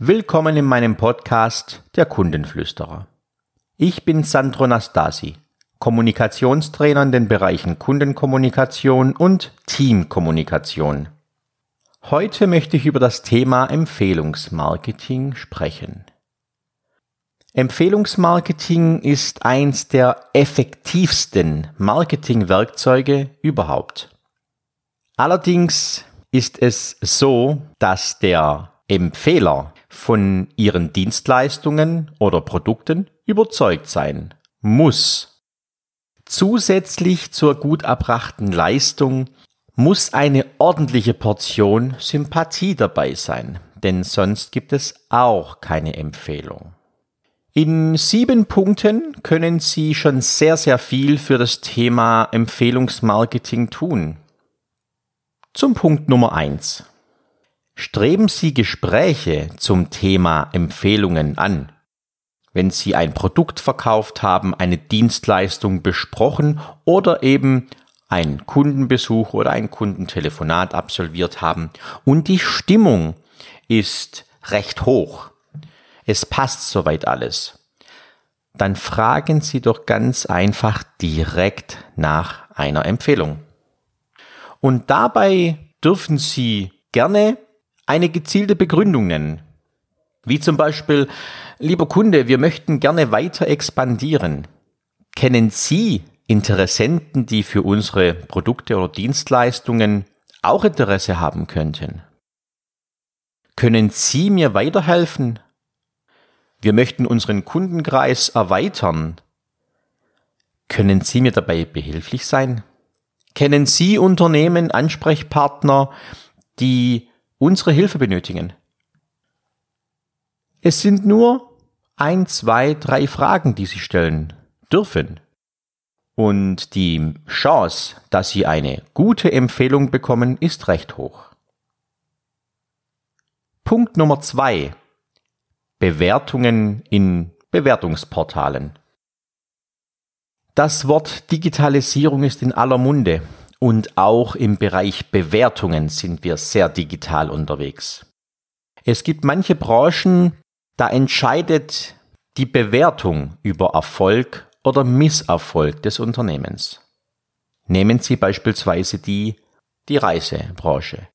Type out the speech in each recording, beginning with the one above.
Willkommen in meinem Podcast Der Kundenflüsterer. Ich bin Sandro Nastasi, Kommunikationstrainer in den Bereichen Kundenkommunikation und Teamkommunikation. Heute möchte ich über das Thema Empfehlungsmarketing sprechen. Empfehlungsmarketing ist eins der effektivsten Marketingwerkzeuge überhaupt. Allerdings ist es so, dass der Empfehler von ihren Dienstleistungen oder Produkten überzeugt sein muss. Zusätzlich zur gut erbrachten Leistung muss eine ordentliche Portion Sympathie dabei sein, denn sonst gibt es auch keine Empfehlung. In sieben Punkten können Sie schon sehr, sehr viel für das Thema Empfehlungsmarketing tun. Zum Punkt Nummer eins: Streben Sie Gespräche zum Thema Empfehlungen an. Wenn Sie ein Produkt verkauft haben, eine Dienstleistung besprochen oder eben ein Kundenbesuch oder ein Kundentelefonat absolviert haben und die Stimmung ist recht hoch. Es passt soweit alles. Dann fragen Sie doch ganz einfach direkt nach einer Empfehlung. Und dabei dürfen Sie gerne eine gezielte Begründung nennen. Wie zum Beispiel, lieber Kunde, wir möchten gerne weiter expandieren. Kennen Sie Interessenten, die für unsere Produkte oder Dienstleistungen auch Interesse haben könnten? Können Sie mir weiterhelfen? Wir möchten unseren Kundenkreis erweitern. Können Sie mir dabei behilflich sein? Kennen Sie Unternehmen, Ansprechpartner, die unsere Hilfe benötigen. Es sind nur ein, zwei, drei Fragen, die Sie stellen dürfen. Und die Chance, dass Sie eine gute Empfehlung bekommen, ist recht hoch. Punkt Nummer zwei. Bewertungen in Bewertungsportalen. Das Wort Digitalisierung ist in aller Munde und auch im Bereich Bewertungen sind wir sehr digital unterwegs. Es gibt manche Branchen, da entscheidet die Bewertung über Erfolg oder Misserfolg des Unternehmens. Nehmen Sie beispielsweise die, die Reisebranche.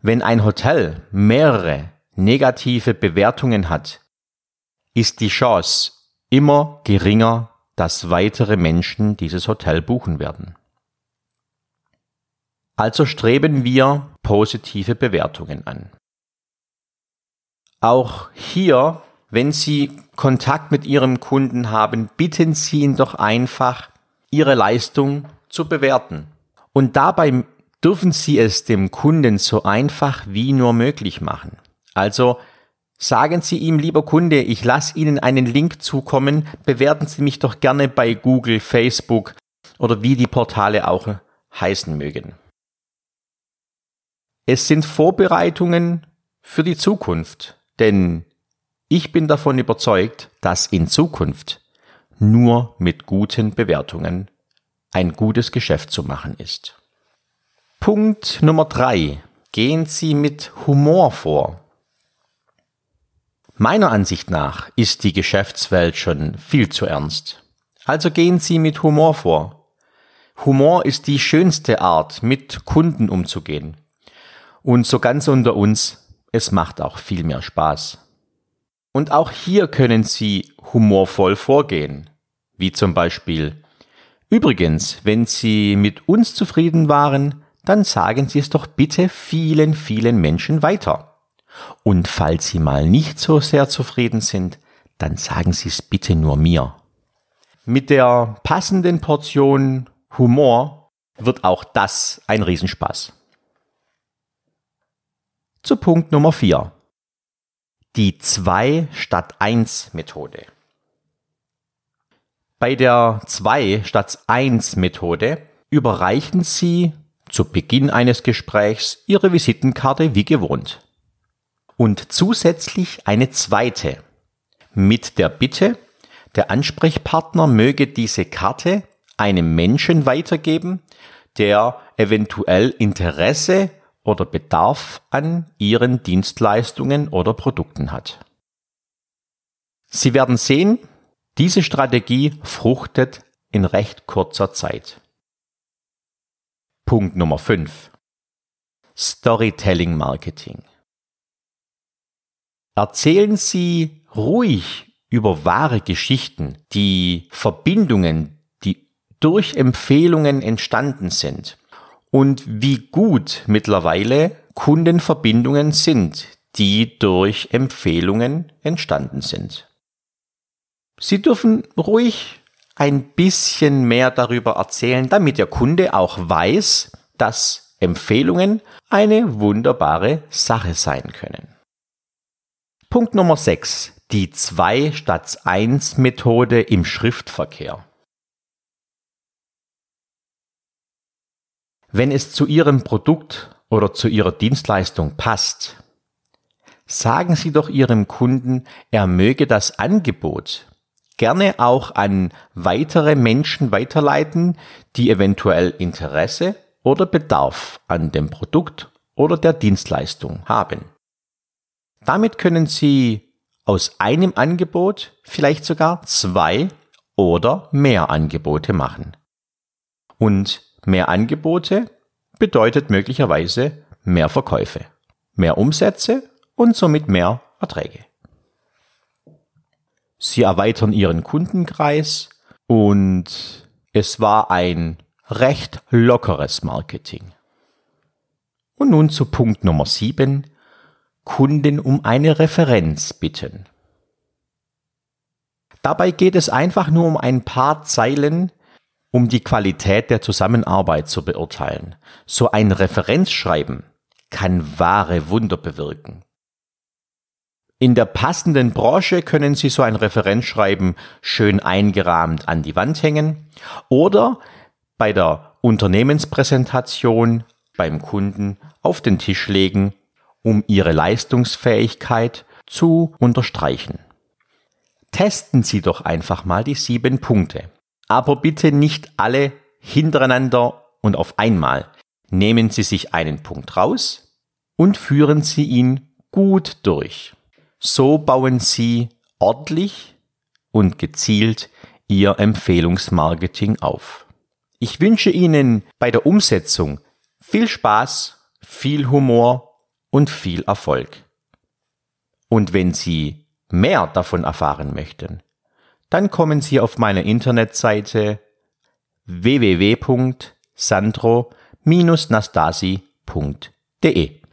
Wenn ein Hotel mehrere negative Bewertungen hat, ist die Chance immer geringer, dass weitere Menschen dieses Hotel buchen werden. Also streben wir positive Bewertungen an. Auch hier, wenn Sie Kontakt mit Ihrem Kunden haben, bitten Sie ihn doch einfach, Ihre Leistung zu bewerten. Und dabei dürfen Sie es dem Kunden so einfach wie nur möglich machen. Also sagen Sie ihm, lieber Kunde, ich lasse Ihnen einen Link zukommen, bewerten Sie mich doch gerne bei Google, Facebook oder wie die Portale auch heißen mögen. Es sind Vorbereitungen für die Zukunft, denn ich bin davon überzeugt, dass in Zukunft nur mit guten Bewertungen ein gutes Geschäft zu machen ist. Punkt Nummer drei: Gehen Sie mit Humor vor. Meiner Ansicht nach ist die Geschäftswelt schon viel zu ernst. Also gehen Sie mit Humor vor. Humor ist die schönste Art, mit Kunden umzugehen. Und so ganz unter uns, es macht auch viel mehr Spaß. Und auch hier können Sie humorvoll vorgehen, wie zum Beispiel Übrigens, wenn Sie mit uns zufrieden waren, dann sagen Sie es doch bitte vielen, vielen Menschen weiter. Und falls Sie mal nicht so sehr zufrieden sind, dann sagen Sie es bitte nur mir. Mit der passenden Portion Humor wird auch das ein Riesenspaß. Zu Punkt Nummer 4. Die 2 statt 1 Methode. Bei der 2 statt 1 Methode überreichen Sie zu Beginn eines Gesprächs Ihre Visitenkarte wie gewohnt. Und zusätzlich eine zweite mit der Bitte, der Ansprechpartner möge diese Karte einem Menschen weitergeben, der eventuell Interesse oder Bedarf an Ihren Dienstleistungen oder Produkten hat. Sie werden sehen, diese Strategie fruchtet in recht kurzer Zeit. Punkt Nummer 5. Storytelling Marketing. Erzählen Sie ruhig über wahre Geschichten, die Verbindungen, die durch Empfehlungen entstanden sind und wie gut mittlerweile Kundenverbindungen sind, die durch Empfehlungen entstanden sind. Sie dürfen ruhig ein bisschen mehr darüber erzählen, damit der Kunde auch weiß, dass Empfehlungen eine wunderbare Sache sein können. Punkt Nummer 6. Die 2 statt 1 Methode im Schriftverkehr. Wenn es zu Ihrem Produkt oder zu Ihrer Dienstleistung passt, sagen Sie doch Ihrem Kunden, er möge das Angebot gerne auch an weitere Menschen weiterleiten, die eventuell Interesse oder Bedarf an dem Produkt oder der Dienstleistung haben. Damit können Sie aus einem Angebot vielleicht sogar zwei oder mehr Angebote machen. Und mehr Angebote bedeutet möglicherweise mehr Verkäufe, mehr Umsätze und somit mehr Erträge. Sie erweitern ihren Kundenkreis und es war ein recht lockeres Marketing. Und nun zu Punkt Nummer 7. Kunden um eine Referenz bitten. Dabei geht es einfach nur um ein paar Zeilen, um die Qualität der Zusammenarbeit zu beurteilen. So ein Referenzschreiben kann wahre Wunder bewirken. In der passenden Branche können Sie so ein Referenzschreiben schön eingerahmt an die Wand hängen oder bei der Unternehmenspräsentation beim Kunden auf den Tisch legen, um Ihre Leistungsfähigkeit zu unterstreichen. Testen Sie doch einfach mal die sieben Punkte. Aber bitte nicht alle hintereinander und auf einmal. Nehmen Sie sich einen Punkt raus und führen Sie ihn gut durch. So bauen Sie ordentlich und gezielt Ihr Empfehlungsmarketing auf. Ich wünsche Ihnen bei der Umsetzung viel Spaß, viel Humor und viel Erfolg. Und wenn Sie mehr davon erfahren möchten, dann kommen Sie auf meine Internetseite www.sandro-nastasi.de.